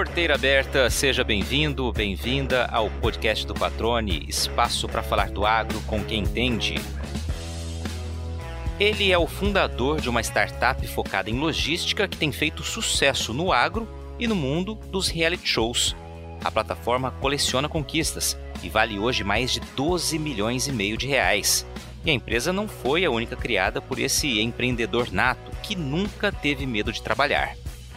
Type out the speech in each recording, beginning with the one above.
Porteira aberta, seja bem-vindo, bem-vinda ao podcast do Patrone, espaço para falar do agro com quem entende. Ele é o fundador de uma startup focada em logística que tem feito sucesso no agro e no mundo dos reality shows. A plataforma coleciona conquistas e vale hoje mais de 12 milhões e meio de reais. E a empresa não foi a única criada por esse empreendedor nato que nunca teve medo de trabalhar.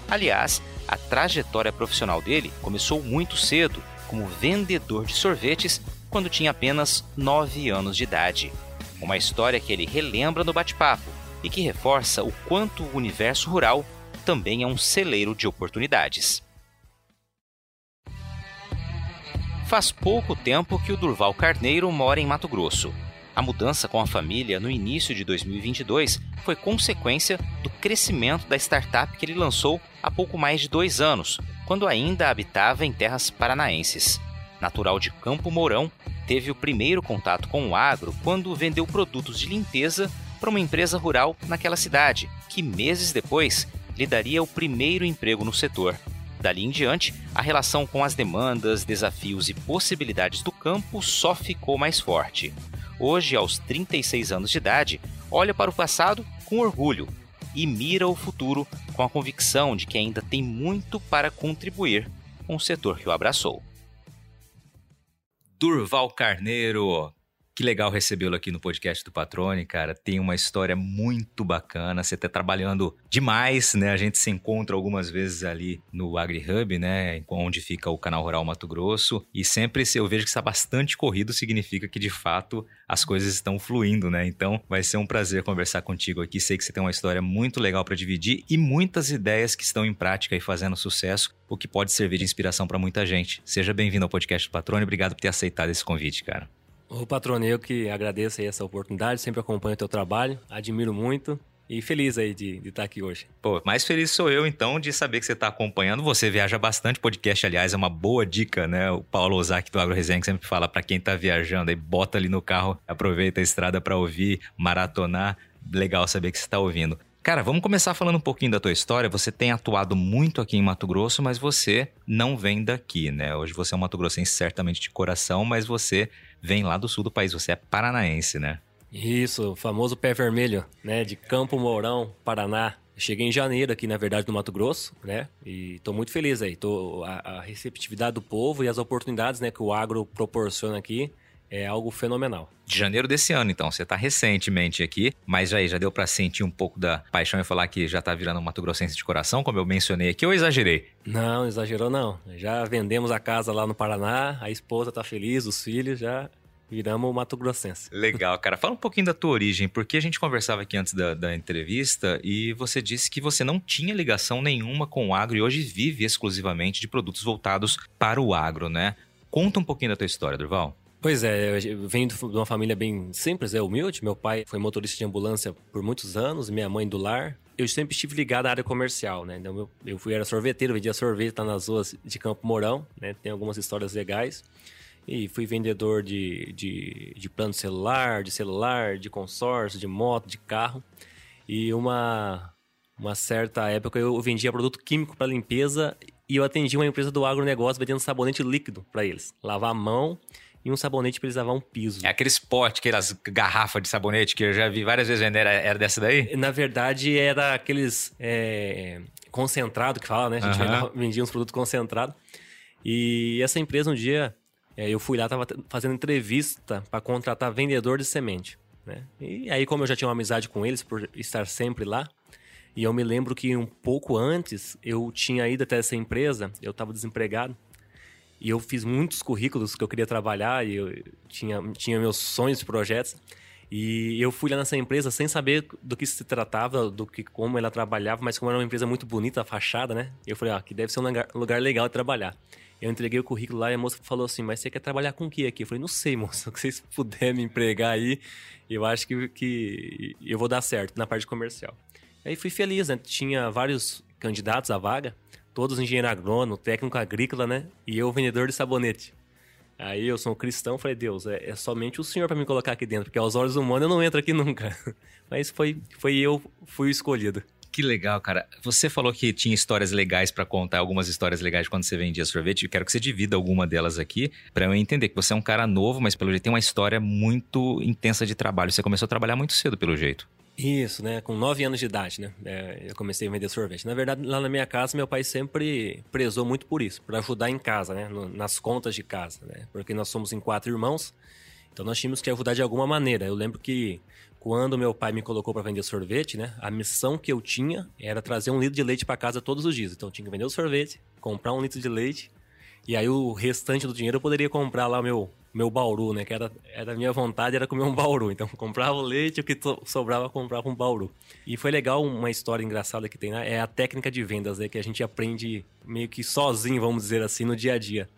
Aliás, a trajetória profissional dele começou muito cedo, como vendedor de sorvetes, quando tinha apenas 9 anos de idade. Uma história que ele relembra no bate-papo e que reforça o quanto o universo rural também é um celeiro de oportunidades. Faz pouco tempo que o Durval Carneiro mora em Mato Grosso. A mudança com a família no início de 2022 foi consequência do crescimento da startup que ele lançou há pouco mais de dois anos, quando ainda habitava em terras paranaenses. Natural de Campo Mourão, teve o primeiro contato com o agro quando vendeu produtos de limpeza para uma empresa rural naquela cidade, que meses depois lhe daria o primeiro emprego no setor. Dali em diante, a relação com as demandas, desafios e possibilidades do campo só ficou mais forte hoje aos 36 anos de idade, olha para o passado com orgulho e mira o futuro com a convicção de que ainda tem muito para contribuir com o setor que o abraçou. Durval Carneiro, que legal recebê-lo aqui no podcast do Patrone, cara. Tem uma história muito bacana. Você está trabalhando demais, né? A gente se encontra algumas vezes ali no AgriHub, né? Onde fica o canal Rural Mato Grosso. E sempre eu vejo que está bastante corrido, significa que de fato as coisas estão fluindo, né? Então vai ser um prazer conversar contigo aqui. Sei que você tem uma história muito legal para dividir e muitas ideias que estão em prática e fazendo sucesso, o que pode servir de inspiração para muita gente. Seja bem-vindo ao podcast do Patrone. Obrigado por ter aceitado esse convite, cara. O patrone, eu que agradeço aí essa oportunidade, sempre acompanho o teu trabalho, admiro muito e feliz aí de, de estar aqui hoje. Pô, mais feliz sou eu então de saber que você está acompanhando. Você viaja bastante, podcast, aliás, é uma boa dica, né? O Paulo Ozaki do Agro Resenha sempre fala para quem está viajando aí, bota ali no carro, aproveita a estrada para ouvir, maratonar. Legal saber que você está ouvindo. Cara, vamos começar falando um pouquinho da tua história. Você tem atuado muito aqui em Mato Grosso, mas você não vem daqui, né? Hoje você é um Mato Grossense certamente de coração, mas você vem lá do sul do país. Você é paranaense, né? Isso, o famoso pé vermelho, né? De Campo Mourão, Paraná. Cheguei em janeiro aqui, na verdade, no Mato Grosso, né? E tô muito feliz aí. Tô, a, a receptividade do povo e as oportunidades né, que o agro proporciona aqui é algo fenomenal. De janeiro desse ano, então, você está recentemente aqui, mas já, já deu para sentir um pouco da paixão e falar que já está virando um Mato Grossense de coração, como eu mencionei aqui, ou exagerei? Não, exagerou não. Já vendemos a casa lá no Paraná, a esposa está feliz, os filhos já viramos o Mato Grossense. Legal, cara. Fala um pouquinho da tua origem, porque a gente conversava aqui antes da, da, entrevista e você disse que você não tinha ligação nenhuma com o agro e hoje vive exclusivamente de produtos voltados para o agro, né? Conta um pouquinho da tua história, Durval. Pois é, eu venho de uma família bem simples, é humilde. Meu pai foi motorista de ambulância por muitos anos, minha mãe do lar. Eu sempre estive ligado à área comercial, né? Então, eu, eu fui, era sorveteiro, vendia sorvete, tá nas ruas de Campo Mourão, né? Tem algumas histórias legais. E fui vendedor de, de, de plano celular, de celular, de consórcio, de moto, de carro. E uma, uma certa época eu vendia produto químico para limpeza e eu atendi uma empresa do agronegócio vendendo sabonete líquido para eles. Lavar a mão e um sabonete para eles lavar um piso. É aquele spot, aquelas garrafas de sabonete que eu já vi várias vezes vender, era, era dessa daí? Na verdade, era aqueles é, concentrado que fala, né? A gente vendia uns produtos concentrados. E essa empresa, um dia, é, eu fui lá, tava fazendo entrevista para contratar vendedor de semente. Né? E aí, como eu já tinha uma amizade com eles, por estar sempre lá, e eu me lembro que um pouco antes eu tinha ido até essa empresa, eu estava desempregado, e eu fiz muitos currículos que eu queria trabalhar e eu tinha, tinha meus sonhos e projetos. E eu fui lá nessa empresa sem saber do que se tratava, do que como ela trabalhava, mas como era uma empresa muito bonita, a fachada, né? Eu falei, ah, que deve ser um lugar, lugar legal de trabalhar. Eu entreguei o currículo lá e a moça falou assim: Mas você quer trabalhar com o que aqui? Eu falei: Não sei, moça. Se vocês puderem me empregar aí, eu acho que, que eu vou dar certo na parte comercial. Aí fui feliz, né? Tinha vários candidatos à vaga todos engenheiro agrônomo, técnico agrícola, né? E eu vendedor de sabonete. Aí eu sou um cristão, falei, Deus, é, é somente o Senhor para me colocar aqui dentro, porque aos olhos humanos eu não entro aqui nunca. Mas foi, foi eu, fui escolhido. Que legal, cara. Você falou que tinha histórias legais para contar, algumas histórias legais quando você vendia sorvete. Eu quero que você divida alguma delas aqui, para eu entender que você é um cara novo, mas pelo jeito tem uma história muito intensa de trabalho. Você começou a trabalhar muito cedo, pelo jeito. Isso, né? Com nove anos de idade, né? É, eu comecei a vender sorvete. Na verdade, lá na minha casa, meu pai sempre prezou muito por isso, para ajudar em casa, né? No, nas contas de casa, né? Porque nós somos em quatro irmãos, então nós tínhamos que ajudar de alguma maneira. Eu lembro que quando meu pai me colocou para vender sorvete, né? A missão que eu tinha era trazer um litro de leite para casa todos os dias. Então eu tinha que vender o sorvete, comprar um litro de leite e aí o restante do dinheiro eu poderia comprar lá meu meu bauru, né? Que era, era a minha vontade era comer um bauru. Então comprava o leite, o que sobrava comprava um bauru. E foi legal uma história engraçada que tem, né? É a técnica de vendas, né? Que a gente aprende meio que sozinho, vamos dizer assim, no dia a dia.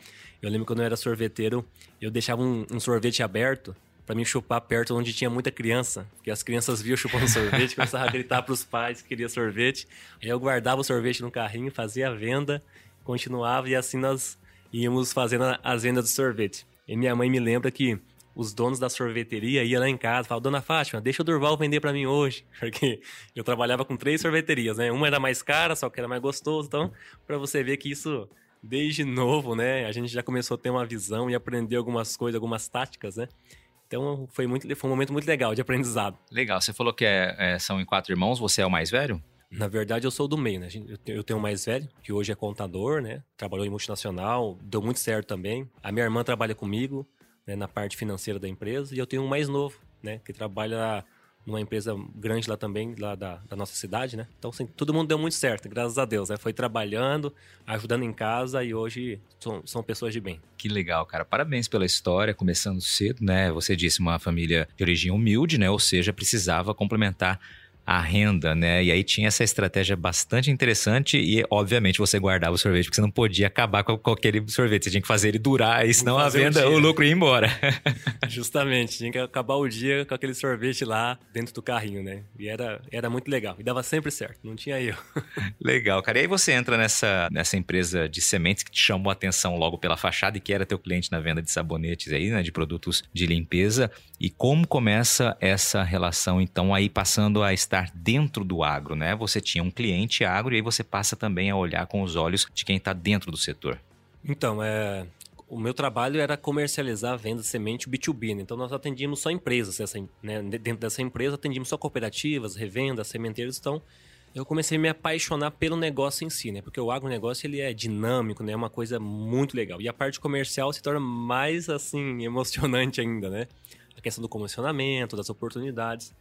Eu lembro quando eu era sorveteiro, eu deixava um, um sorvete aberto para me chupar perto onde tinha muita criança, porque as crianças viam chupando sorvete, começavam a gritar para os pais que queria sorvete. Aí eu guardava o sorvete no carrinho, fazia a venda, continuava e assim nós íamos fazendo as vendas do sorvete. E minha mãe me lembra que os donos da sorveteria iam lá em casa e falavam, Dona Fátima, deixa o Durval vender para mim hoje. Porque eu trabalhava com três sorveterias, né? Uma era mais cara, só que era mais gostoso. Então, para você ver que isso, desde novo, né? A gente já começou a ter uma visão e aprender algumas coisas, algumas táticas, né? Então foi, muito, foi um momento muito legal de aprendizado. Legal. Você falou que é, é, são em quatro irmãos, você é o mais velho? Na verdade, eu sou do meio, né? Eu tenho o mais velho, que hoje é contador, né? Trabalhou em multinacional, deu muito certo também. A minha irmã trabalha comigo né, na parte financeira da empresa. E eu tenho um mais novo, né? Que trabalha numa empresa grande lá também, lá da, da nossa cidade, né? Então, assim, todo mundo deu muito certo, graças a Deus, né? Foi trabalhando, ajudando em casa e hoje são, são pessoas de bem. Que legal, cara. Parabéns pela história, começando cedo, né? Você disse uma família de origem humilde, né? Ou seja, precisava complementar a renda, né? E aí tinha essa estratégia bastante interessante e, obviamente, você guardava o sorvete, porque você não podia acabar com, com aquele sorvete, você tinha que fazer ele durar, e senão a venda, o, o, lucro ia embora. Justamente, tinha que acabar o dia com aquele sorvete lá dentro do carrinho, né? E era, era muito legal, e dava sempre certo, não tinha erro. legal, cara. E aí você entra nessa, nessa empresa de sementes que te chamou a atenção logo pela fachada e que era teu cliente na venda de sabonetes aí, né? De produtos de limpeza. E como começa essa relação, então, aí passando a estar estar dentro do agro, né? Você tinha um cliente agro e aí você passa também a olhar com os olhos de quem está dentro do setor. Então, é, o meu trabalho era comercializar a venda de semente B2B, né? então nós atendíamos só empresas, essa, né? dentro dessa empresa atendíamos só cooperativas, revendas, sementeiros, então eu comecei a me apaixonar pelo negócio em si, né? Porque o agronegócio ele é dinâmico, né? É uma coisa muito legal. E a parte comercial se torna mais assim emocionante ainda, né? A questão do comissionamento, das oportunidades.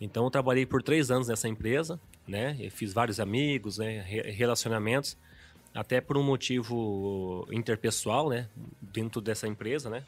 Então eu trabalhei por três anos nessa empresa, né? Eu fiz vários amigos, né? Relacionamentos, até por um motivo interpessoal, né? Dentro dessa empresa, né?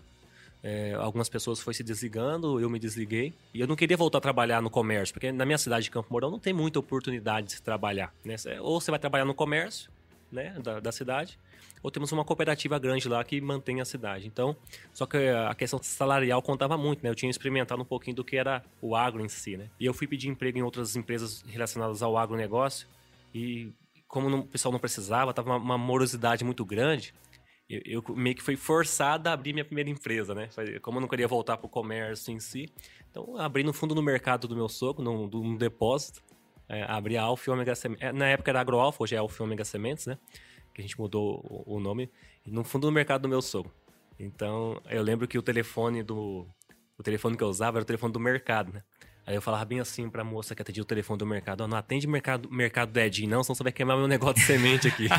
É, algumas pessoas foram se desligando, eu me desliguei. E eu não queria voltar a trabalhar no comércio, porque na minha cidade de Campo Mourão não tem muita oportunidade de se trabalhar. Né? Ou você vai trabalhar no comércio né, da, da cidade, ou temos uma cooperativa grande lá que mantém a cidade. Então, só que a questão salarial contava muito, né? Eu tinha experimentado um pouquinho do que era o agro em si, né? E eu fui pedir emprego em outras empresas relacionadas ao agronegócio e como não, o pessoal não precisava, tava uma, uma morosidade muito grande, eu, eu, meio que fui forçada a abrir minha primeira empresa, né? Como eu não queria voltar para o comércio em si, então abri no fundo no mercado do meu sogro, num, num depósito, é, abri a Alfa Omega Sementes. É, na época era AgroAlfa, hoje é Alfa Omega Sementes, né? Que a gente mudou o, o nome, no fundo do mercado do meu sogro. Então, eu lembro que o telefone do. O telefone que eu usava era o telefone do mercado, né? Aí eu falava bem assim pra moça que atendia o telefone do mercado: oh, não atende mercado, mercado do Edinho, não, senão você vai queimar meu negócio de semente aqui.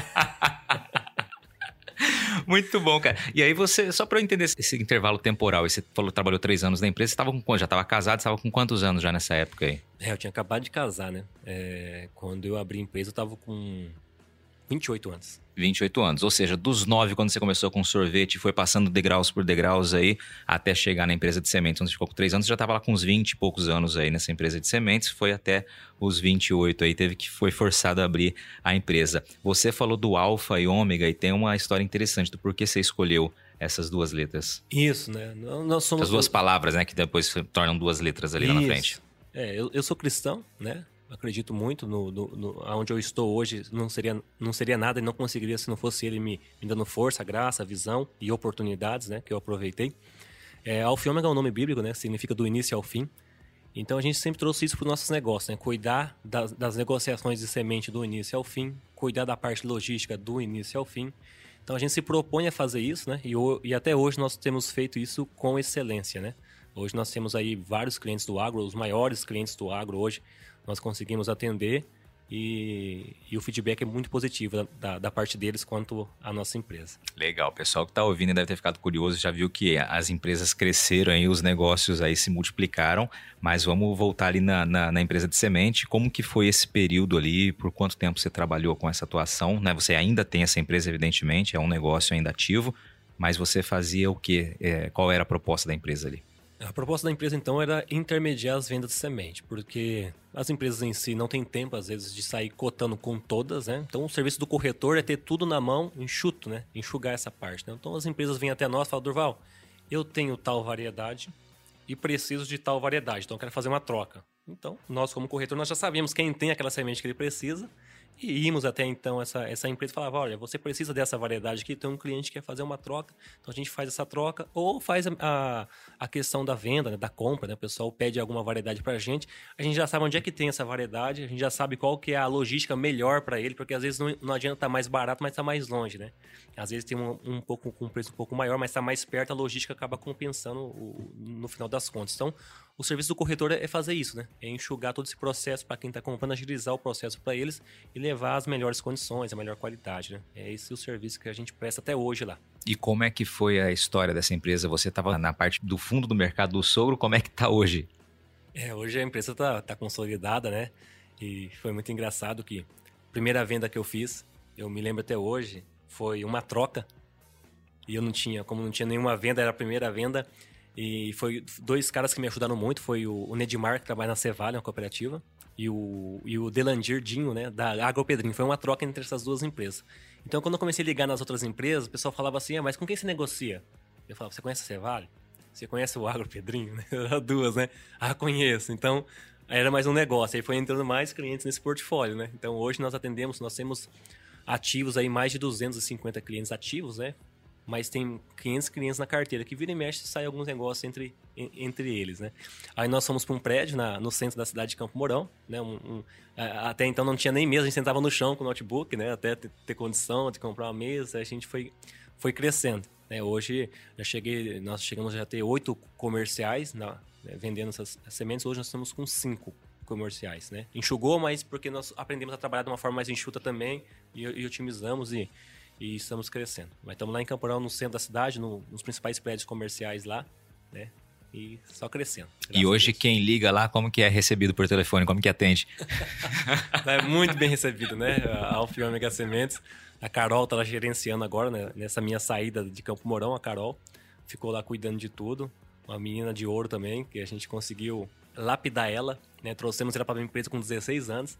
Muito bom, cara. E aí você, só para eu entender esse intervalo temporal, você falou trabalhou três anos na empresa, você tava com já estava casado, estava com quantos anos já nessa época aí? É, eu tinha acabado de casar, né? É, quando eu abri a empresa, eu tava com 28 anos. 28 anos. Ou seja, dos 9 quando você começou com sorvete, foi passando degraus por degraus aí, até chegar na empresa de sementes, onde você ficou com 3 anos, já estava lá com uns 20 e poucos anos aí nessa empresa de sementes, foi até os 28 aí, teve que foi forçado a abrir a empresa. Você falou do alfa e ômega e tem uma história interessante do porquê você escolheu essas duas letras. Isso, né? Nós somos... As duas palavras, né? Que depois tornam duas letras ali Isso. lá na frente. É, eu, eu sou cristão, né? Acredito muito no, no, no onde eu estou hoje não seria não seria nada e não conseguiria se não fosse ele me, me dando força graça visão e oportunidades né que eu aproveitei é, Alfiômega é um nome bíblico né significa do início ao fim Então a gente sempre trouxe isso para os nossos negócios, né? Cuidar das, das, negociações de semente do início ao fim, cuidar da parte logística do início ao fim. Então a gente se propõe a fazer isso, né? E, e até hoje nós temos feito isso com excelência, né? Hoje nós temos aí vários clientes do agro, os maiores clientes do agro hoje nós conseguimos atender e, e, o feedback é muito positivo da, da, parte deles quanto à nossa empresa. Legal, o pessoal que está ouvindo deve ter ficado curioso, já viu que as empresas cresceram aí, os negócios aí se multiplicaram, mas vamos voltar ali na, na, na, empresa de semente, como que foi esse período ali, por quanto tempo você trabalhou com essa atuação, né? Você ainda tem essa empresa, evidentemente, é um negócio ainda ativo, mas você fazia o quê? É, qual era a proposta da empresa ali? A proposta da empresa, então, era intermediar as vendas de semente, porque as empresas em si não têm tempo, às vezes, de sair cotando com todas, né? Então, o serviço do corretor é ter tudo na mão, enxuto, né? Enxugar essa parte, né? Então, as empresas vêm até nós falam, Durval, eu tenho tal variedade e preciso de tal variedade, então eu quero fazer uma troca. Então, nós como corretor, nós já sabemos quem tem aquela semente que ele precisa e íamos até então, essa, essa empresa falava: olha, você precisa dessa variedade aqui, tem um cliente que quer fazer uma troca, então a gente faz essa troca, ou faz a, a, a questão da venda, né, da compra, né? O pessoal pede alguma variedade para a gente, a gente já sabe onde é que tem essa variedade, a gente já sabe qual que é a logística melhor para ele, porque às vezes não, não adianta estar tá mais barato, mas está mais longe, né? Às vezes tem um, um pouco com um preço um pouco maior, mas está mais perto, a logística acaba compensando o, no final das contas. Então, o serviço do corretor é fazer isso, né? É enxugar todo esse processo para quem está comprando, agilizar o processo para eles e levar as melhores condições, a melhor qualidade, né? É esse o serviço que a gente presta até hoje lá. E como é que foi a história dessa empresa? Você estava na parte do fundo do mercado do sogro, como é que está hoje? É, hoje a empresa está tá consolidada, né? E foi muito engraçado que a primeira venda que eu fiz, eu me lembro até hoje, foi uma troca. E eu não tinha, como não tinha nenhuma venda, era a primeira venda. E foi dois caras que me ajudaram muito, foi o, Nedmar, que trabalha na Cevalha, uma cooperativa, e o, e o Delandir Dinho, né, da Agropedrinho. Foi uma troca entre essas duas empresas. Então, quando eu comecei a ligar nas outras empresas, o pessoal falava assim, ah, mas com quem você negocia? Eu falava, você conhece a Cevalha? Você conhece o Agropedrinho? duas, né? Ah, conheço. Então, era mais um negócio. Aí foi entrando mais clientes nesse portfólio, né? Então, hoje nós atendemos, nós temos ativos aí, mais de 250 clientes ativos, né? Mas tem 500 clientes na carteira, que vira e mexe sai alguns negócios entre, entre eles, né? Aí nós fomos para um prédio na, no centro da cidade de Campo Mourão, né? Um, um, até então não tinha nem mesa, a gente sentava no chão com o notebook, né? Até ter, ter condição de comprar uma mesa, a gente foi, foi crescendo. Né? Hoje já cheguei, nós chegamos a ter oito comerciais na, né? vendendo essas sementes, hoje nós estamos com cinco comerciais, né? Enxugou, mas porque nós aprendemos a trabalhar de uma forma mais enxuta também e, e otimizamos e e estamos crescendo. Mas estamos lá em Camporão, no centro da cidade, no, nos principais prédios comerciais lá, né? E só crescendo. E hoje quem liga lá, como que é recebido por telefone? Como que atende? é muito bem recebido, né? A Alfio Omega Sementes. A Carol tá lá gerenciando agora, né? Nessa minha saída de Campo Mourão, a Carol ficou lá cuidando de tudo. Uma menina de ouro também, que a gente conseguiu lapidar ela, né? Trouxemos ela para a empresa com 16 anos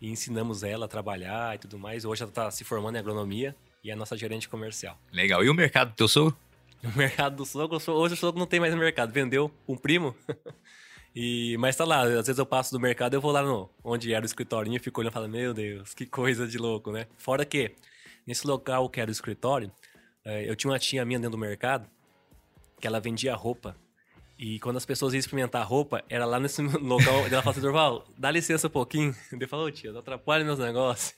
e ensinamos ela a trabalhar e tudo mais. Hoje ela está se formando em agronomia e é a nossa gerente comercial. Legal. E o mercado do teu sogro? O mercado do sogro, hoje o sogro não tem mais mercado. Vendeu um primo. e, mas tá lá, às vezes eu passo do mercado, eu vou lá no, onde era o escritório e fico olhando e falo, meu Deus, que coisa de louco, né? Fora que, nesse local que era o escritório, eh, eu tinha uma tia minha dentro do mercado que ela vendia roupa e quando as pessoas iam experimentar a roupa, era lá nesse local. ela falou assim: Durval, dá licença um pouquinho. Ele falou: oh, tia, não atrapalha meus negócios.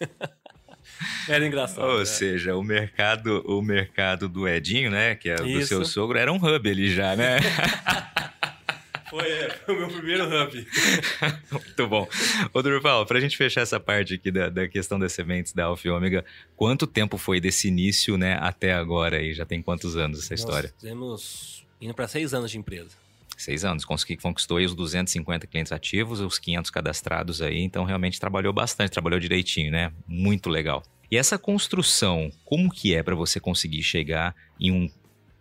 era engraçado. Ou né? seja, o mercado, o mercado do Edinho, né? Que é o do seu sogro, era um hub ali já, né? Foi, é, foi o meu primeiro hub. Muito bom. Ô, Durval, para a gente fechar essa parte aqui da, da questão das sementes da Alfa Ômega, quanto tempo foi desse início né, até agora? Aí? Já tem quantos anos essa Nós história? Temos indo para seis anos de empresa. Seis anos, consegui, conquistou aí os 250 clientes ativos, os 500 cadastrados aí, então realmente trabalhou bastante, trabalhou direitinho, né? Muito legal. E essa construção, como que é para você conseguir chegar em um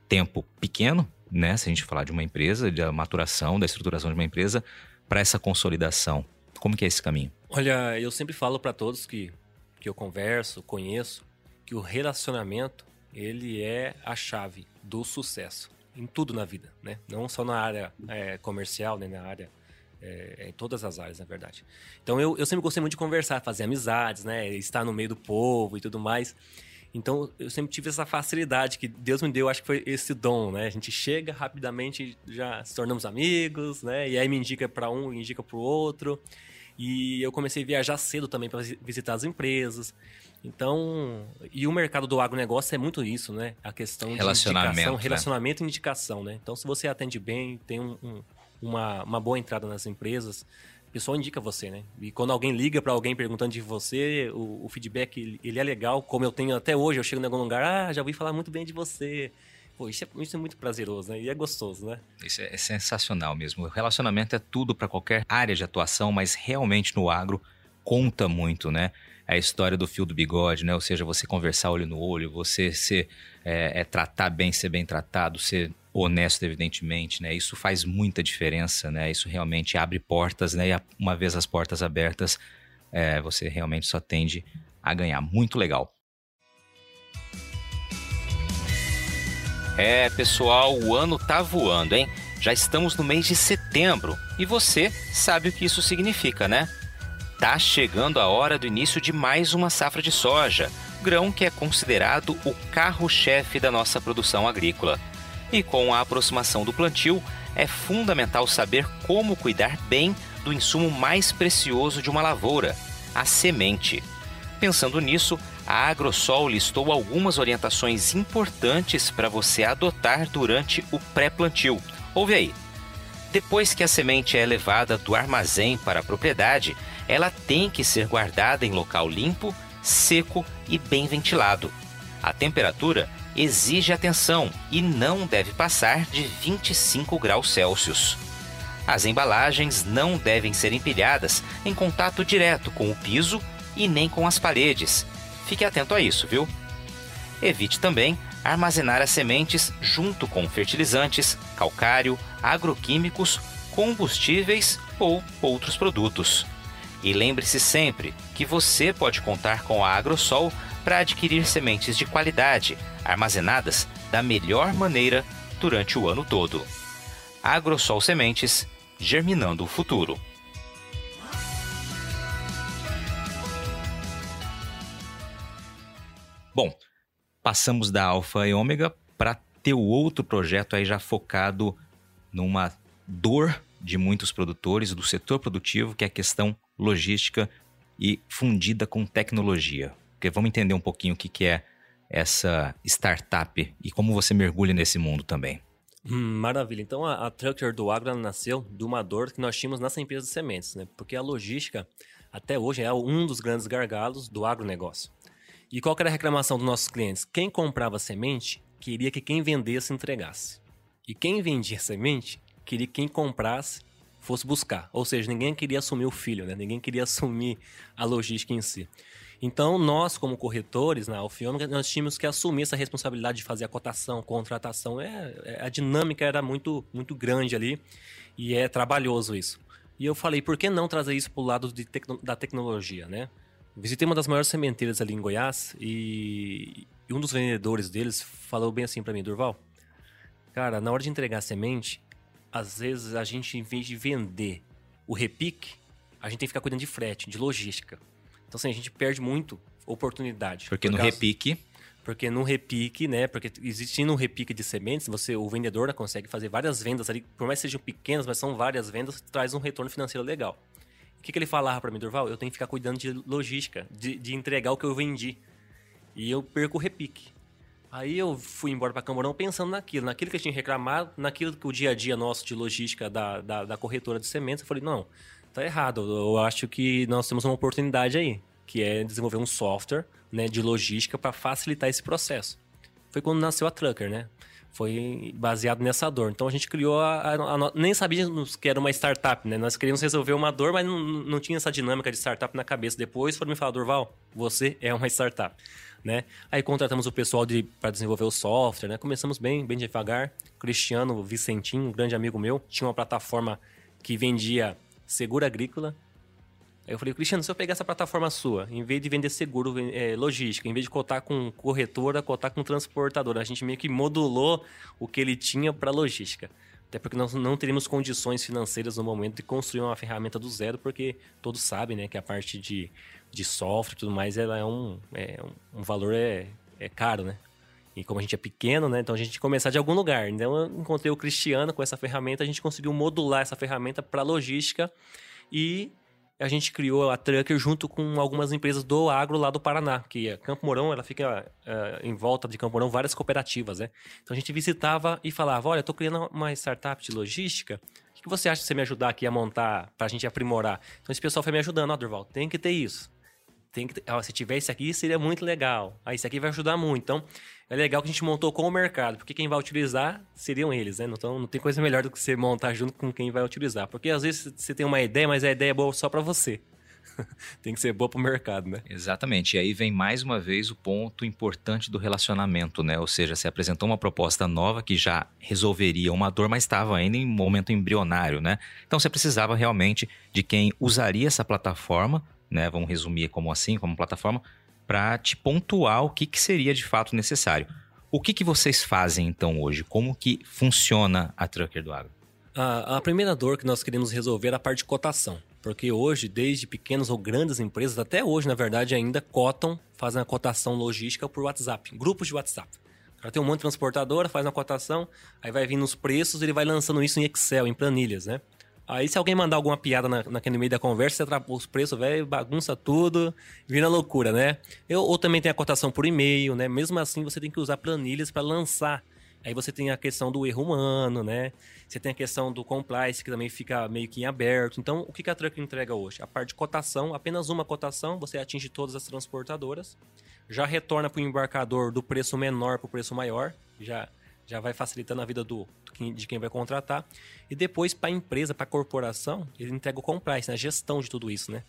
tempo pequeno, né? Se a gente falar de uma empresa, da maturação, da estruturação de uma empresa, para essa consolidação. Como que é esse caminho? Olha, eu sempre falo para todos que, que eu converso, conheço, que o relacionamento ele é a chave do sucesso em tudo na vida, né? Não só na área é, comercial, né? Na área é, é, em todas as áreas, na verdade. Então eu, eu sempre gostei muito de conversar, fazer amizades, né? Estar no meio do povo e tudo mais. Então, eu sempre tive essa facilidade que Deus me deu, acho que foi esse dom, né? A gente chega rapidamente, já se tornamos amigos, né? E aí me indica para um, indica para o outro. E eu comecei a viajar cedo também para visitar as empresas. Então, e o mercado do agronegócio é muito isso, né? A questão relacionamento, de indicação, né? relacionamento e indicação, né? Então, se você atende bem, tem um, um, uma, uma boa entrada nas empresas, o pessoal indica você, né? E quando alguém liga para alguém perguntando de você, o, o, feedback ele é legal, como eu tenho até hoje. Eu chego em algum lugar, ah, já ouvi falar muito bem de você. Pô, isso é, isso é muito prazeroso, né? E é gostoso, né? Isso é, é sensacional mesmo. O relacionamento é tudo para qualquer área de atuação, mas realmente no agro conta muito, né? a história do fio do bigode, né? Ou seja, você conversar olho no olho, você ser, é, é, tratar bem, ser bem tratado, ser honesto, evidentemente, né? Isso faz muita diferença, né? Isso realmente abre portas, né? E uma vez as portas abertas, é, você realmente só tende a ganhar. Muito legal. É, pessoal, o ano tá voando, hein? Já estamos no mês de setembro e você sabe o que isso significa, né? Tá chegando a hora do início de mais uma safra de soja, grão que é considerado o carro-chefe da nossa produção agrícola. E com a aproximação do plantio, é fundamental saber como cuidar bem do insumo mais precioso de uma lavoura, a semente. Pensando nisso, a Agrosol listou algumas orientações importantes para você adotar durante o pré-plantio. Ouve aí. Depois que a semente é levada do armazém para a propriedade, ela tem que ser guardada em local limpo, seco e bem ventilado. A temperatura exige atenção e não deve passar de 25 graus Celsius. As embalagens não devem ser empilhadas em contato direto com o piso e nem com as paredes. Fique atento a isso, viu? Evite também armazenar as sementes junto com fertilizantes, calcário, agroquímicos, combustíveis ou outros produtos. E lembre-se sempre que você pode contar com a Agrosol para adquirir sementes de qualidade, armazenadas da melhor maneira durante o ano todo. Agrosol Sementes, germinando o futuro. Bom, passamos da Alfa e Ômega para ter o outro projeto aí já focado numa dor de muitos produtores do setor produtivo, que é a questão logística e fundida com tecnologia. Porque vamos entender um pouquinho o que, que é essa startup e como você mergulha nesse mundo também. Hum, maravilha. Então a, a Trucker do Agro nasceu de uma dor que nós tínhamos nessa empresa de sementes, né? Porque a logística, até hoje, é um dos grandes gargalos do agronegócio. E qual era a reclamação dos nossos clientes? Quem comprava semente queria que quem vendesse entregasse. E quem vendia semente queria que quem comprasse fosse buscar. Ou seja, ninguém queria assumir o filho, né? ninguém queria assumir a logística em si. Então, nós, como corretores na Alfiômica, nós tínhamos que assumir essa responsabilidade de fazer a cotação, contratação. É, é, a dinâmica era muito, muito grande ali e é trabalhoso isso. E eu falei, por que não trazer isso para o lado tecno, da tecnologia, né? Visitei uma das maiores sementeiras ali em Goiás e, e um dos vendedores deles falou bem assim para mim, Durval, cara, na hora de entregar a semente, às vezes a gente, em vez de vender o repique, a gente tem que ficar cuidando de frete, de logística. Então, assim, a gente perde muito oportunidade. Porque por no causa... repique. Porque no repique, né? Porque existindo um repique de sementes, você, o vendedor né, consegue fazer várias vendas ali, por mais que sejam pequenas, mas são várias vendas, traz um retorno financeiro legal. O que, que ele falava para mim, Durval? Eu tenho que ficar cuidando de logística, de, de entregar o que eu vendi. E eu perco o repique. Aí eu fui embora para Camorão pensando naquilo, naquilo que eu tinha reclamado, naquilo que o dia a dia nosso de logística da, da, da corretora de sementes. Eu falei, não, tá errado. Eu acho que nós temos uma oportunidade aí, que é desenvolver um software né, de logística para facilitar esse processo. Foi quando nasceu a Trucker, né? Foi baseado nessa dor. Então a gente criou a, a, a, nem sabíamos que era uma startup, né? Nós queríamos resolver uma dor, mas não, não tinha essa dinâmica de startup na cabeça. Depois foram me falar, Durval, você é uma startup né? Aí contratamos o pessoal de, para desenvolver o software, né? Começamos bem, bem devagar. Cristiano Vicentinho, um grande amigo meu, tinha uma plataforma que vendia seguro agrícola. Aí eu falei, Cristiano, se eu pegar essa plataforma sua, em vez de vender seguro, é, logística, em vez de cotar com corretora, cotar com transportadora, a gente meio que modulou o que ele tinha para logística. Até porque nós não teríamos condições financeiras no momento de construir uma ferramenta do zero, porque todos sabem né, que a parte de de software e tudo mais, ela é um, é um valor é, é caro, né? E como a gente é pequeno, né? Então a gente começar de algum lugar. Então eu encontrei o Cristiano com essa ferramenta, a gente conseguiu modular essa ferramenta para logística e a gente criou a Trucker junto com algumas empresas do agro lá do Paraná, que é Campo Mourão, ela fica uh, em volta de Campo Mourão várias cooperativas, né? Então a gente visitava e falava, olha, tô criando uma startup de logística, o que você acha de você me ajudar aqui a montar, para a gente aprimorar? Então esse pessoal foi me ajudando, ó, Durval, tem que ter isso tem que ter, se tiver isso aqui, seria muito legal. Aí, isso aqui vai ajudar muito. Então, é legal que a gente montou com o mercado, porque quem vai utilizar seriam eles, né? Então, não tem coisa melhor do que você montar junto com quem vai utilizar. Porque às vezes você tem uma ideia, mas a ideia é boa só para você. tem que ser boa para o mercado, né? Exatamente. E aí vem mais uma vez o ponto importante do relacionamento, né? Ou seja, você apresentou uma proposta nova que já resolveria uma dor, mas estava ainda em momento embrionário, né? Então você precisava realmente de quem usaria essa plataforma né? Vamos resumir como assim, como plataforma, para te pontuar o que, que seria de fato necessário. O que, que vocês fazem então hoje? Como que funciona a Trucker do Agro? A, a primeira dor que nós queremos resolver é a parte de cotação. Porque hoje, desde pequenas ou grandes empresas, até hoje, na verdade, ainda cotam, fazem a cotação logística por WhatsApp, grupos de WhatsApp. Tem um monte de transportadora, faz uma cotação, aí vai vindo os preços, ele vai lançando isso em Excel, em planilhas, né? Aí se alguém mandar alguma piada na, naquele meio da conversa, você os preços, velho, bagunça tudo, vira loucura, né? Eu, ou também tem a cotação por e-mail, né? Mesmo assim, você tem que usar planilhas para lançar. Aí você tem a questão do erro humano, né? Você tem a questão do compliance, que também fica meio que em aberto. Então, o que a Truck entrega hoje? A parte de cotação, apenas uma cotação, você atinge todas as transportadoras. Já retorna para o embarcador do preço menor para o preço maior. Já já vai facilitando a vida do, de quem vai contratar. E depois, para a empresa, para a corporação, ele entrega o compliance, né? a gestão de tudo isso, né?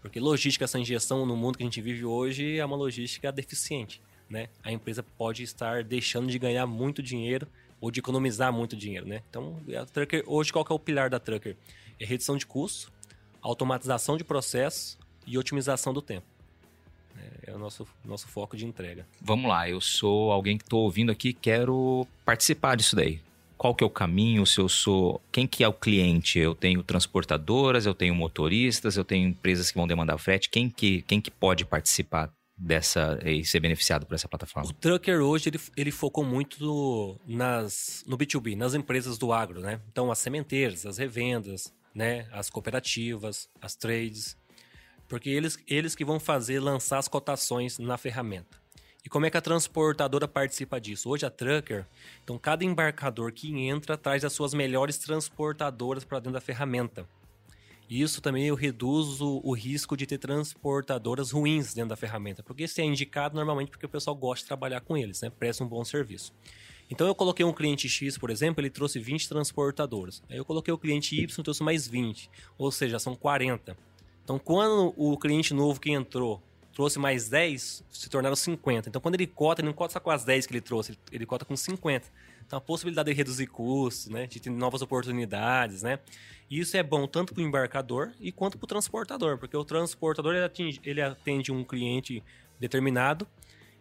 Porque logística sem gestão no mundo que a gente vive hoje é uma logística deficiente, né? A empresa pode estar deixando de ganhar muito dinheiro ou de economizar muito dinheiro, né? Então, a Trucker, hoje qual que é o pilar da Trucker? É redução de custo, automatização de processos e otimização do tempo. É, é o nosso, nosso foco de entrega. Vamos lá, eu sou alguém que estou ouvindo aqui quero participar disso daí. Qual que é o caminho? Se eu sou... Quem que é o cliente? Eu tenho transportadoras, eu tenho motoristas, eu tenho empresas que vão demandar frete. Quem que, quem que pode participar dessa e ser beneficiado por essa plataforma? O Trucker hoje ele, ele focou muito nas, no B2B, nas empresas do agro, né? Então as sementeiras, as revendas, né? As cooperativas, as trades. Porque eles, eles que vão fazer lançar as cotações na ferramenta. E como é que a transportadora participa disso? Hoje a Trucker, então cada embarcador que entra traz as suas melhores transportadoras para dentro da ferramenta. Isso também eu reduzo o risco de ter transportadoras ruins dentro da ferramenta, porque isso é indicado normalmente porque o pessoal gosta de trabalhar com eles, né? presta um bom serviço. Então eu coloquei um cliente X, por exemplo, ele trouxe 20 transportadoras. Aí eu coloquei o cliente Y, trouxe mais 20, ou seja, são 40. Então, quando o cliente novo que entrou trouxe mais 10, se tornaram 50. Então, quando ele cota, ele não cota só com as 10 que ele trouxe, ele cota com 50. Então, a possibilidade de reduzir custos, né, de ter novas oportunidades, né? E isso é bom tanto para o embarcador e quanto para o transportador, porque o transportador ele, atinge, ele atende um cliente determinado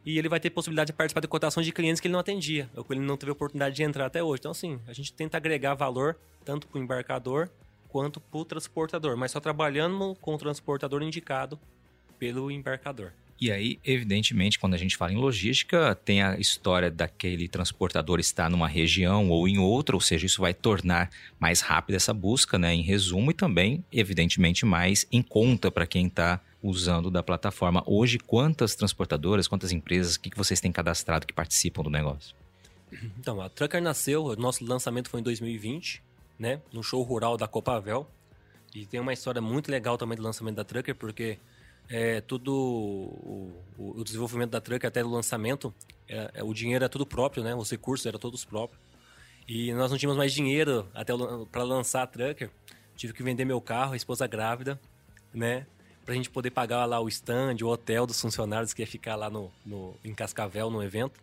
e ele vai ter possibilidade de participar de cotações de clientes que ele não atendia, ou que ele não teve oportunidade de entrar até hoje. Então, assim, a gente tenta agregar valor tanto para o embarcador quanto para o transportador, mas só trabalhando com o transportador indicado pelo embarcador. E aí, evidentemente, quando a gente fala em logística, tem a história daquele transportador estar numa região ou em outra, ou seja, isso vai tornar mais rápida essa busca, né, em resumo, e também, evidentemente, mais em conta para quem está usando da plataforma. Hoje, quantas transportadoras, quantas empresas, o que vocês têm cadastrado que participam do negócio? Então, a Trucker nasceu, o nosso lançamento foi em 2020 né? No show rural da Copavel. E tem uma história muito legal também do lançamento da Trucker, porque é, tudo o, o, desenvolvimento da Trucker até o lançamento, é, é, o dinheiro era tudo próprio, né? Os recursos eram todos próprios. E nós não tínhamos mais dinheiro até para lançar a Trucker. Tive que vender meu carro, a esposa grávida, né? Pra gente poder pagar lá o stand, o hotel dos funcionários que ia ficar lá no, no, em Cascavel, no evento.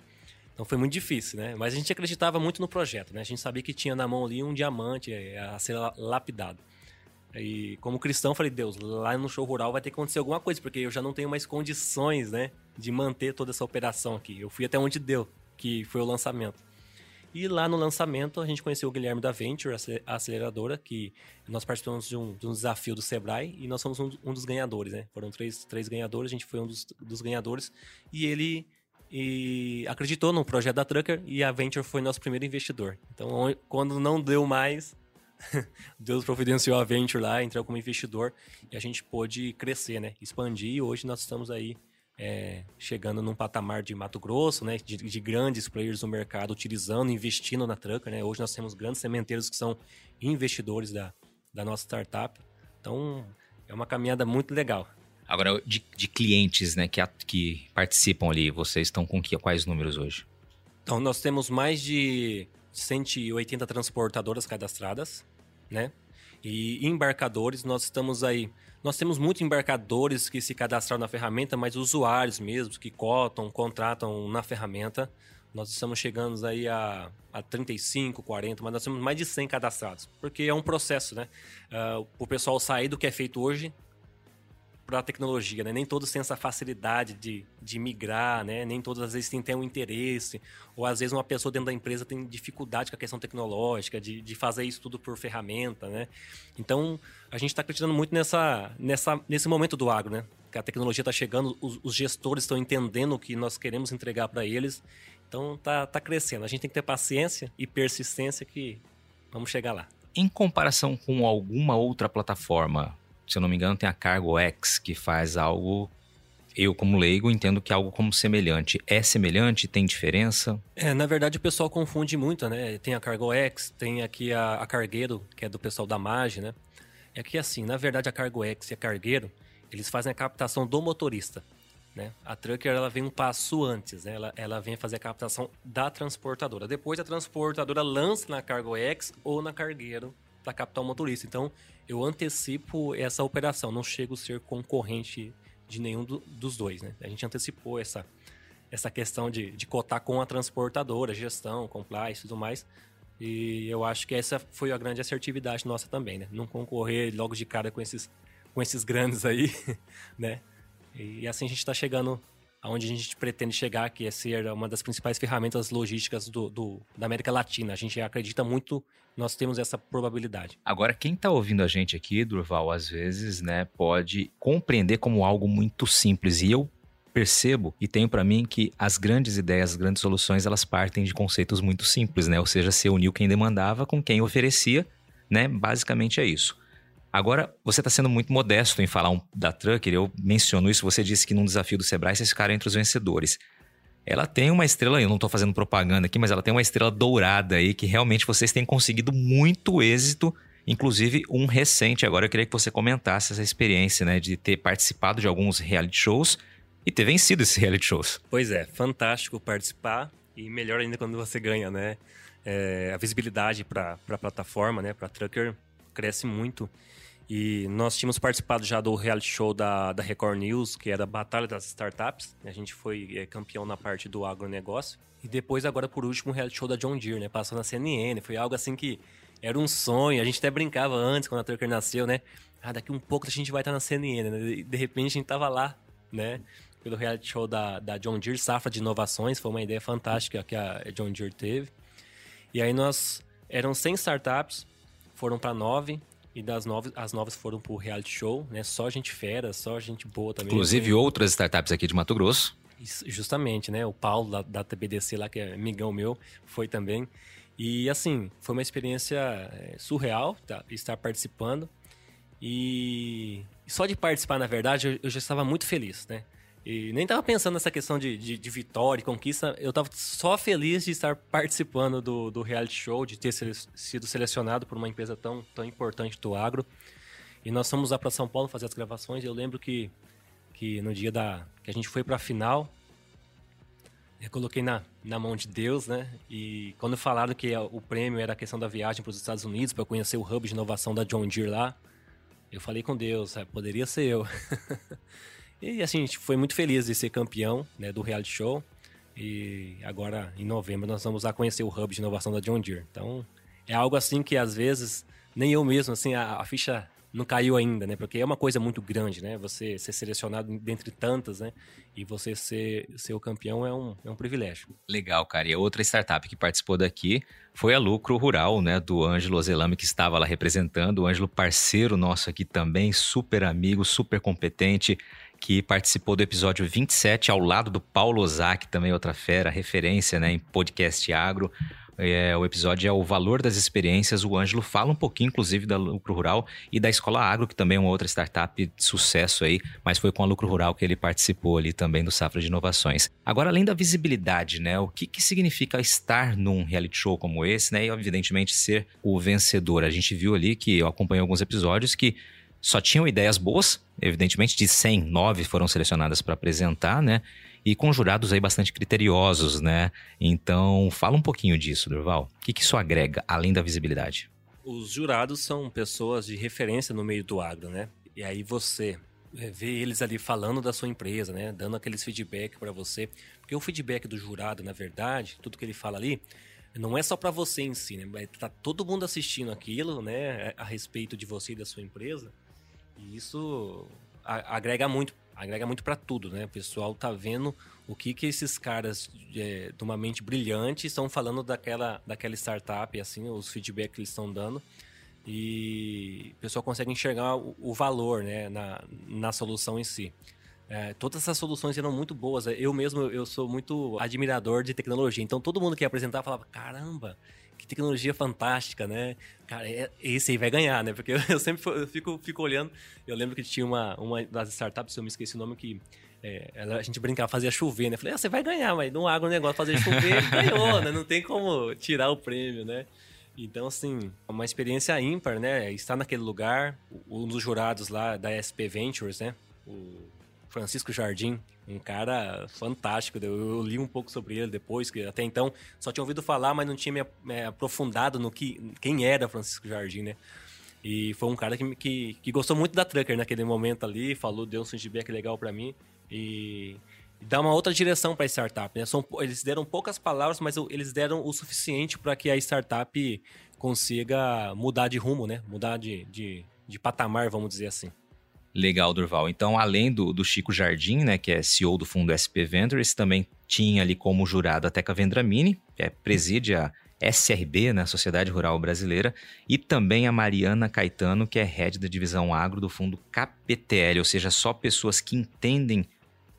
Então foi muito difícil, né? Mas a gente acreditava muito no projeto, né? A gente sabia que tinha na mão ali um diamante é, a ser lapidado. E como cristão, falei, Deus, lá no show rural vai ter que acontecer alguma coisa, porque eu já não tenho mais condições, né, de manter toda essa operação aqui. Eu fui até onde deu, que foi o lançamento. E lá no lançamento a gente conheceu o Guilherme da Venture, a aceleradora, que nós participamos de um, de um desafio do Sebrae e nós fomos um, um, dos ganhadores, né? Foram três, três ganhadores, a gente foi um dos, dos ganhadores. E ele e acreditou no projeto da Trucker e a Venture foi nosso primeiro investidor. Então, quando não deu mais, Deus providenciou a Venture lá, entrou como investidor e a gente pôde crescer, né? Expandir e hoje nós estamos aí é, chegando num patamar de Mato Grosso, né? De, de, grandes players no mercado utilizando, investindo na Trucker, né? Hoje nós temos grandes sementeiros que são investidores da, da nossa startup. Então, é uma caminhada muito legal. Agora, de, de clientes né, que, que participam ali, vocês estão com que, quais números hoje? Então, nós temos mais de 180 transportadoras cadastradas, né? E embarcadores, nós estamos aí. Nós temos muitos embarcadores que se cadastraram na ferramenta, mas usuários mesmo, que cotam, contratam na ferramenta. Nós estamos chegando aí a, a 35, 40, mas nós temos mais de 100 cadastrados. Porque é um processo, né? Uh, o pessoal sair do que é feito hoje para a tecnologia, né? Nem todos têm essa facilidade de, de migrar, né? Nem todas às vezes têm, um interesse, ou às vezes uma pessoa dentro da empresa tem dificuldade com a questão tecnológica, de, de fazer isso tudo por ferramenta, né? Então, a gente está acreditando muito nessa, nessa, nesse momento do agro, né? Que a tecnologia está chegando, os, os, gestores estão entendendo o que nós queremos entregar para eles, então tá, tá crescendo. A gente tem que ter paciência e persistência que vamos chegar lá. Em comparação com alguma outra plataforma, se eu não me engano, tem a Cargo X, que faz algo. Eu, como leigo, entendo que algo como semelhante. É semelhante? Tem diferença? É, na verdade, o pessoal confunde muito, né? Tem a Cargo X, tem aqui a, a Cargueiro, que é do pessoal da MAGE, né? É que assim, na verdade, a Cargo X e a Cargueiro, eles fazem a captação do motorista. Né? A Trucker ela vem um passo antes, né? ela, ela vem fazer a captação da transportadora. Depois a transportadora lança na Cargo X ou na Cargueiro para captar motorista. Então, eu antecipo essa operação, não chego a ser concorrente de nenhum do, dos dois. Né? A gente antecipou essa, essa questão de, de cotar com a transportadora, gestão, compliance e tudo mais. E eu acho que essa foi a grande assertividade nossa também, né? Não concorrer logo de cara com esses, com esses grandes aí, né? E assim a gente está chegando aonde a gente pretende chegar, que é ser uma das principais ferramentas logísticas do, do, da América Latina. A gente acredita muito, nós temos essa probabilidade. Agora, quem está ouvindo a gente aqui, Durval, às vezes, né, pode compreender como algo muito simples. E eu percebo e tenho para mim que as grandes ideias, as grandes soluções, elas partem de conceitos muito simples, né? Ou seja, se uniu quem demandava com quem oferecia, né? Basicamente é isso. Agora, você está sendo muito modesto em falar um, da Trucker, eu menciono isso, você disse que num desafio do Sebrae vocês ficaram entre os vencedores. Ela tem uma estrela, eu não estou fazendo propaganda aqui, mas ela tem uma estrela dourada aí que realmente vocês têm conseguido muito êxito, inclusive um recente. Agora eu queria que você comentasse essa experiência, né, de ter participado de alguns reality shows e ter vencido esses reality shows. Pois é, fantástico participar e melhor ainda quando você ganha, né? É, a visibilidade para a plataforma, né, para Trucker cresce muito. E nós tínhamos participado já do reality show da, da Record News, que era a Batalha das Startups. A gente foi é, campeão na parte do agronegócio. E depois, agora por último, o reality show da John Deere, né? Passou na CNN. Foi algo assim que era um sonho. A gente até brincava antes, quando a Trucker nasceu, né? Ah, daqui um pouco a gente vai estar na CNN, né? E de repente a gente tava lá, né? Pelo reality show da, da John Deere, Safra de Inovações. Foi uma ideia fantástica que a John Deere teve. E aí nós... Eram 100 startups, foram para nove e das nove, as novas foram pro reality show, né? Só gente fera, só gente boa também. Inclusive assim. outras startups aqui de Mato Grosso. Justamente, né? O Paulo da, da TBDC lá, que é amigão meu, foi também. E assim, foi uma experiência é, surreal tá? estar participando. E só de participar, na verdade, eu, eu já estava muito feliz, né? E nem tava pensando nessa questão de, de, de, vitória e conquista. Eu tava só feliz de estar participando do, do reality show, de ter sido selecionado por uma empresa tão, tão importante do agro. E nós fomos lá para São Paulo fazer as gravações. Eu lembro que, que no dia da que a gente foi para a final, eu coloquei na, na mão de Deus, né? E quando falaram que o prêmio era a questão da viagem para os Estados Unidos, para conhecer o hub de inovação da John Deere lá, eu falei com Deus, sabe? poderia ser eu. E assim, a gente foi muito feliz de ser campeão né, do reality show. E agora, em novembro, nós vamos lá conhecer o hub de inovação da John Deere. Então, é algo assim que às vezes, nem eu mesmo, assim, a, a ficha não caiu ainda, né? Porque é uma coisa muito grande, né? Você ser selecionado dentre tantas, né? E você ser, ser o campeão é um, é um privilégio. Legal, cara. E a outra startup que participou daqui foi a Lucro Rural, né? Do Ângelo Ozelame, que estava lá representando. O Ângelo, parceiro nosso aqui também, super amigo, super competente que participou do episódio 27 ao lado do Paulo Ozaki, também outra fera, referência né, em podcast agro. É, o episódio é o valor das experiências. O Ângelo fala um pouquinho, inclusive, da Lucro Rural e da Escola Agro, que também é uma outra startup de sucesso aí, mas foi com a Lucro Rural que ele participou ali também do Safra de Inovações. Agora, além da visibilidade, né? O que, que significa estar num reality show como esse, né? E, evidentemente, ser o vencedor. A gente viu ali que eu acompanhei alguns episódios que só tinham ideias boas, evidentemente, de 100, 9 foram selecionadas para apresentar, né? e com jurados aí bastante criteriosos, né? Então, fala um pouquinho disso, Durval. O que, que isso agrega, além da visibilidade? Os jurados são pessoas de referência no meio do agro, né? E aí você é, vê eles ali falando da sua empresa, né? Dando aqueles feedback para você. Porque o feedback do jurado, na verdade, tudo que ele fala ali, não é só para você em si, né? Tá todo mundo assistindo aquilo, né? A respeito de você e da sua empresa. E isso agrega muito agrega muito para tudo, né? O pessoal tá vendo o que que esses caras é, de uma mente brilhante estão falando daquela, daquela startup, assim, os feedbacks que eles estão dando. E o pessoal consegue enxergar o, o valor, né, na, na solução em si. É, todas essas soluções eram muito boas. Eu mesmo, eu sou muito admirador de tecnologia. Então, todo mundo que ia apresentar falava, caramba, tecnologia fantástica, né? Cara, é, esse aí vai ganhar, né? Porque eu sempre fico, fico olhando. Eu lembro que tinha uma, uma das startups, eu me esqueci o nome, que é, a gente brincava, fazia chover, né? Falei, ah, você vai ganhar, mas no agronegócio fazer chover, ganhou, né? Não tem como tirar o prêmio, né? Então, assim, uma experiência ímpar, né? Estar naquele lugar, um dos jurados lá da SP Ventures, né? O Francisco Jardim, um cara fantástico. Eu, li um pouco sobre ele depois, que até então só tinha ouvido falar, mas não tinha me, aprofundado no que quem era Francisco Jardim, né? E foi um cara que, que, que, gostou muito da Trucker naquele momento ali, falou, deu um feedback legal para mim e, e, dá uma outra direção para a startup. Né? São, eles deram poucas palavras, mas eles deram o suficiente para que a startup consiga mudar de rumo, né? Mudar de, de, de patamar, vamos dizer assim. Legal, Durval. Então, além do, do Chico Jardim, né, que é CEO do fundo SP Ventures, também tinha ali como jurado a Teca Vendramini, que é, preside a SRB, né, Sociedade Rural Brasileira, e também a Mariana Caetano, que é head da divisão agro do fundo KPTL, ou seja, só pessoas que entendem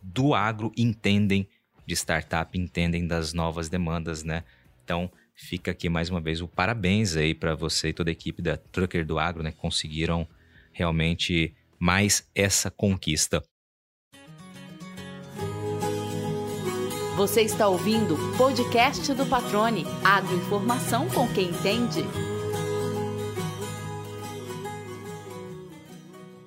do agro, entendem de startup, entendem das novas demandas, né? Então, fica aqui mais uma vez o parabéns aí para você e toda a equipe da Trucker do Agro, né, que conseguiram realmente mais essa conquista. Você está ouvindo o podcast do Patrone, agroinformação com quem entende.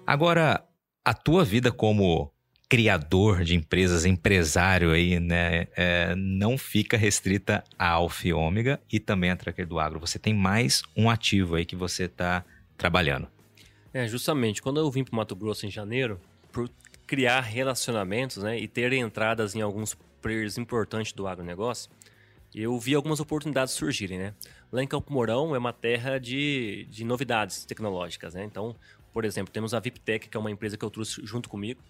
Agora, a tua vida como criador de empresas, empresário aí, né, é, não fica restrita a Alfa e Ômega e também a Tracker do Agro. Você tem mais um ativo aí que você está trabalhando. É, justamente. Quando eu vim para Mato Grosso em janeiro, por criar relacionamentos né, e ter entradas em alguns players importantes do agronegócio, eu vi algumas oportunidades surgirem, né? Lá em Campo Mourão é uma terra de, de novidades tecnológicas, né? Então, por exemplo, temos a VipTech, que é uma empresa que eu trouxe junto comigo.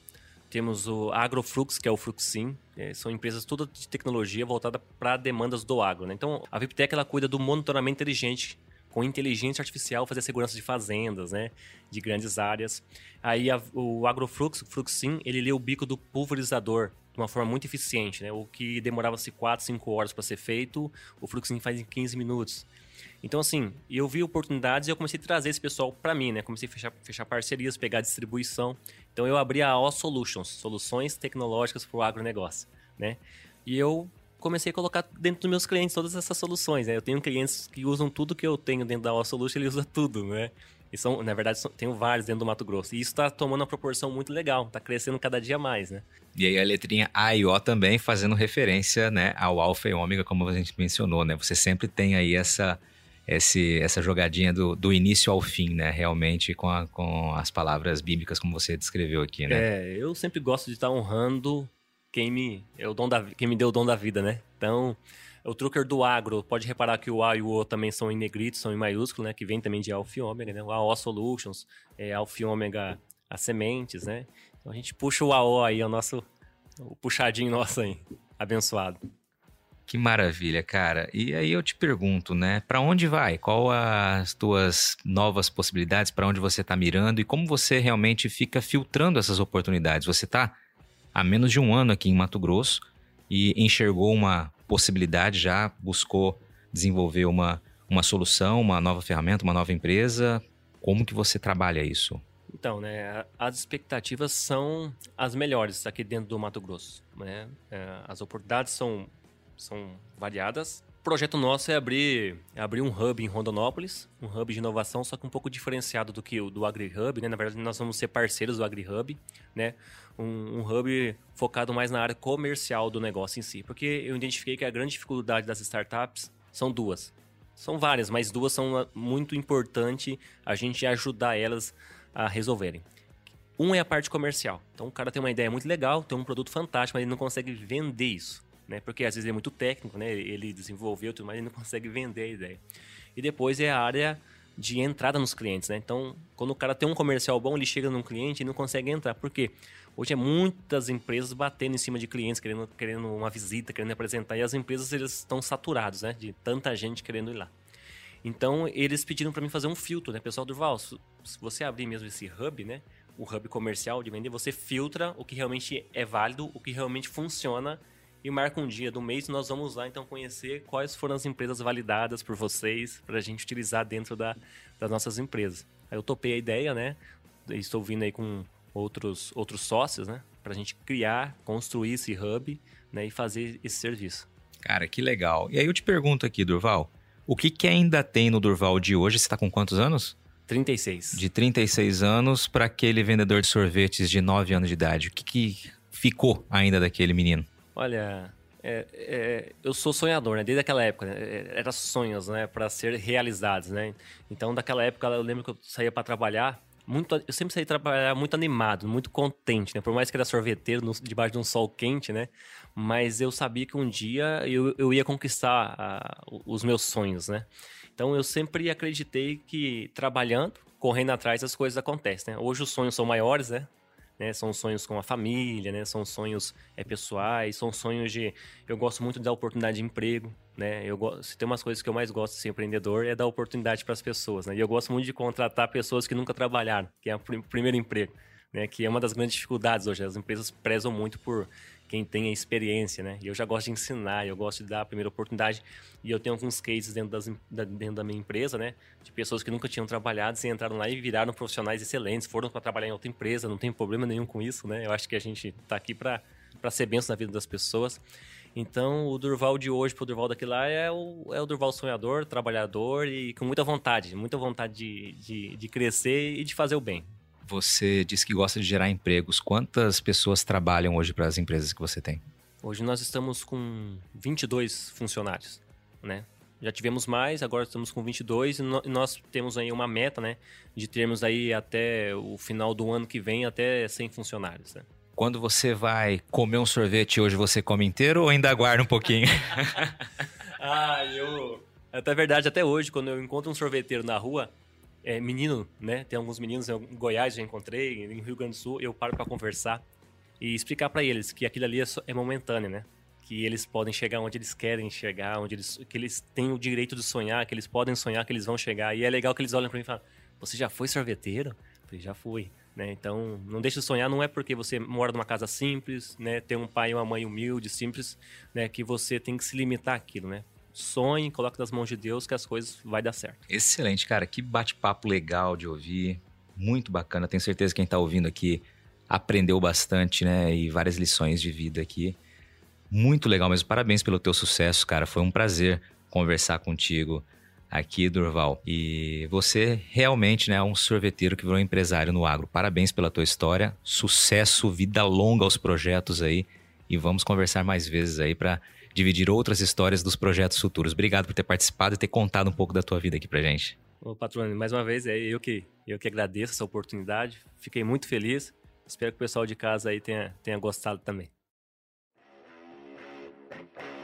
Temos o Agroflux, que é o Fluxim. É, são empresas todas de tecnologia voltada para demandas do agro, né? Então, a VipTech, ela cuida do monitoramento inteligente com inteligência artificial fazer segurança de fazendas, né? De grandes áreas. Aí a, o agrofluxo, Fluxim, ele lê o bico do pulverizador de uma forma muito eficiente, né? O que demorava-se 4, 5 horas para ser feito, o Fluxim faz em 15 minutos. Então, assim, eu vi oportunidades e eu comecei a trazer esse pessoal para mim, né? Comecei a fechar, fechar parcerias, pegar distribuição. Então, eu abri a O Solutions, Soluções Tecnológicas para o Agronegócio, né? E eu comecei a colocar dentro dos meus clientes todas essas soluções. Né? Eu tenho clientes que usam tudo que eu tenho dentro da Solution, ele usa tudo, né? E são, na verdade, são, tenho vários dentro do Mato Grosso. E isso está tomando uma proporção muito legal, está crescendo cada dia mais, né? E aí a letrinha A e O também fazendo referência, né, ao alfa e ômega, como a gente mencionou, né? Você sempre tem aí essa esse, essa jogadinha do, do início ao fim, né? Realmente com, a, com as palavras bíblicas como você descreveu aqui, né? É, eu sempre gosto de estar honrando quem me, é o dom da, quem me deu o dom da vida, né? Então, o trucker do agro, pode reparar que o A e o O também são em negrito, são em maiúsculo, né? Que vem também de Alfa e Ômega, né? O AO Solutions, é Alfa e Ômega as sementes, né? Então a gente puxa o AO aí, é o nosso o puxadinho nosso aí, abençoado. Que maravilha, cara. E aí eu te pergunto, né? Para onde vai? Qual as tuas novas possibilidades? Para onde você está mirando e como você realmente fica filtrando essas oportunidades? Você está há menos de um ano aqui em Mato Grosso e enxergou uma possibilidade, já buscou desenvolver uma, uma solução, uma nova ferramenta, uma nova empresa. Como que você trabalha isso? Então, né, as expectativas são as melhores aqui dentro do Mato Grosso. Né? É, as oportunidades são, são variadas. O projeto nosso é abrir, é abrir um hub em Rondonópolis, um hub de inovação, só que um pouco diferenciado do que o do AgriHub. Né? Na verdade, nós vamos ser parceiros do AgriHub, né? Um, um, hub focado mais na área comercial do negócio em si. Porque eu identifiquei que a grande dificuldade das startups são duas. São várias, mas duas são muito importantes a gente ajudar elas a resolverem. Um é a parte comercial. Então o cara tem uma ideia muito legal, tem um produto fantástico, mas ele não consegue vender isso. Né? Porque às vezes é muito técnico, né? ele desenvolveu tudo, mas ele não consegue vender a ideia. E depois é a área de entrada nos clientes. Né? Então, quando o cara tem um comercial bom, ele chega num cliente e não consegue entrar. Por quê? Hoje é muitas empresas batendo em cima de clientes, querendo, querendo uma visita, querendo apresentar. E as empresas eles estão saturados né? de tanta gente querendo ir lá. Então, eles pediram para mim fazer um filtro, né? Pessoal, Durval, se você abrir mesmo esse hub, né? O hub comercial de vender, você filtra o que realmente é válido, o que realmente funciona e marca um dia do mês. Nós vamos lá, então, conhecer quais foram as empresas validadas por vocês para a gente utilizar dentro da, das nossas empresas. Aí eu topei a ideia, né? Estou vindo aí com outros, outros sócios, né? Para a gente criar, construir esse hub né? e fazer esse serviço. Cara, que legal. E aí eu te pergunto aqui, Durval, o que, que ainda tem no Durval de hoje? Você está com quantos anos? 36. De 36 anos para aquele vendedor de sorvetes de 9 anos de idade. O que, que ficou ainda daquele menino? Olha, é, é, eu sou sonhador, né? Desde aquela época, né? É, sonhos, né? Para ser realizados, né? Então, daquela época, eu lembro que eu saía para trabalhar muito, eu sempre saí trabalhar muito animado, muito contente, né? Por mais que era sorveteiro no, debaixo de um sol quente, né? Mas eu sabia que um dia eu, eu ia conquistar a, os meus sonhos, né? Então eu sempre acreditei que trabalhando, correndo atrás, as coisas acontecem, né? Hoje os sonhos são maiores, né? Né? São sonhos com a família, né? São sonhos é, pessoais, são sonhos de... Eu gosto muito dar oportunidade de emprego, né? Eu gosto, se tem umas coisas que eu mais gosto de ser empreendedor é dar oportunidade para as pessoas, né? E eu gosto muito de contratar pessoas que nunca trabalharam, que é o primeiro emprego, né? Que é uma das grandes dificuldades hoje. As empresas prezam muito por quem tem a experiência, né? E eu já gosto de ensinar, eu gosto de dar a primeira oportunidade. E eu tenho alguns cases dentro, das, dentro da minha empresa, né? De pessoas que nunca tinham trabalhado e entraram lá e viraram profissionais excelentes, foram para trabalhar em outra empresa, não tem problema nenhum com isso, né? Eu acho que a gente está aqui para ser benção na vida das pessoas. Então, o Durval de hoje o Durval daquele lá é o, é o Durval sonhador, trabalhador e com muita vontade, muita vontade de, de, de crescer e de fazer o bem. Você disse que gosta de gerar empregos. Quantas pessoas trabalham hoje para as empresas que você tem? Hoje nós estamos com 22 funcionários, né? Já tivemos mais, agora estamos com 22 e nós temos aí uma meta, né? De termos aí até o final do ano que vem até 100 funcionários, né? Quando você vai comer um sorvete hoje, você come inteiro ou ainda aguarda um pouquinho? ah, eu... Até verdade, até hoje, quando eu encontro um sorveteiro na rua, é, menino, né? Tem alguns meninos em Goiás já encontrei, em Rio Grande do Sul, eu paro para conversar e explicar para eles que aquilo ali é, é, momentâneo, né? Que eles podem chegar onde eles querem chegar, onde eles que eles têm o direito de sonhar, que eles podem sonhar, que eles vão chegar. E é legal que eles olham para mim e falam: "Você já foi sorveteiro?" Eu falei: "Já fui." Né? Então, não deixe de sonhar, não é porque você mora numa casa simples, né? Tem um pai e uma mãe humilde, simples, né? Que você tem que se limitar àquilo, né? Sonhe, coloque nas mãos de Deus que as coisas vai dar certo. Excelente, cara. Que bate-papo legal de ouvir. Muito bacana. Tenho certeza que quem está ouvindo aqui aprendeu bastante, né? E várias lições de vida aqui. Muito legal mesmo. Parabéns pelo teu sucesso, cara. Foi um prazer conversar contigo aqui, Durval. E você realmente né, é um sorveteiro que virou empresário no agro. Parabéns pela tua história. Sucesso, vida longa aos projetos aí. E vamos conversar mais vezes aí para dividir outras histórias dos projetos futuros. Obrigado por ter participado e ter contado um pouco da tua vida aqui pra gente. Ô, patrônio, mais uma vez, é eu que, eu que agradeço essa oportunidade. Fiquei muito feliz. Espero que o pessoal de casa aí tenha, tenha gostado também.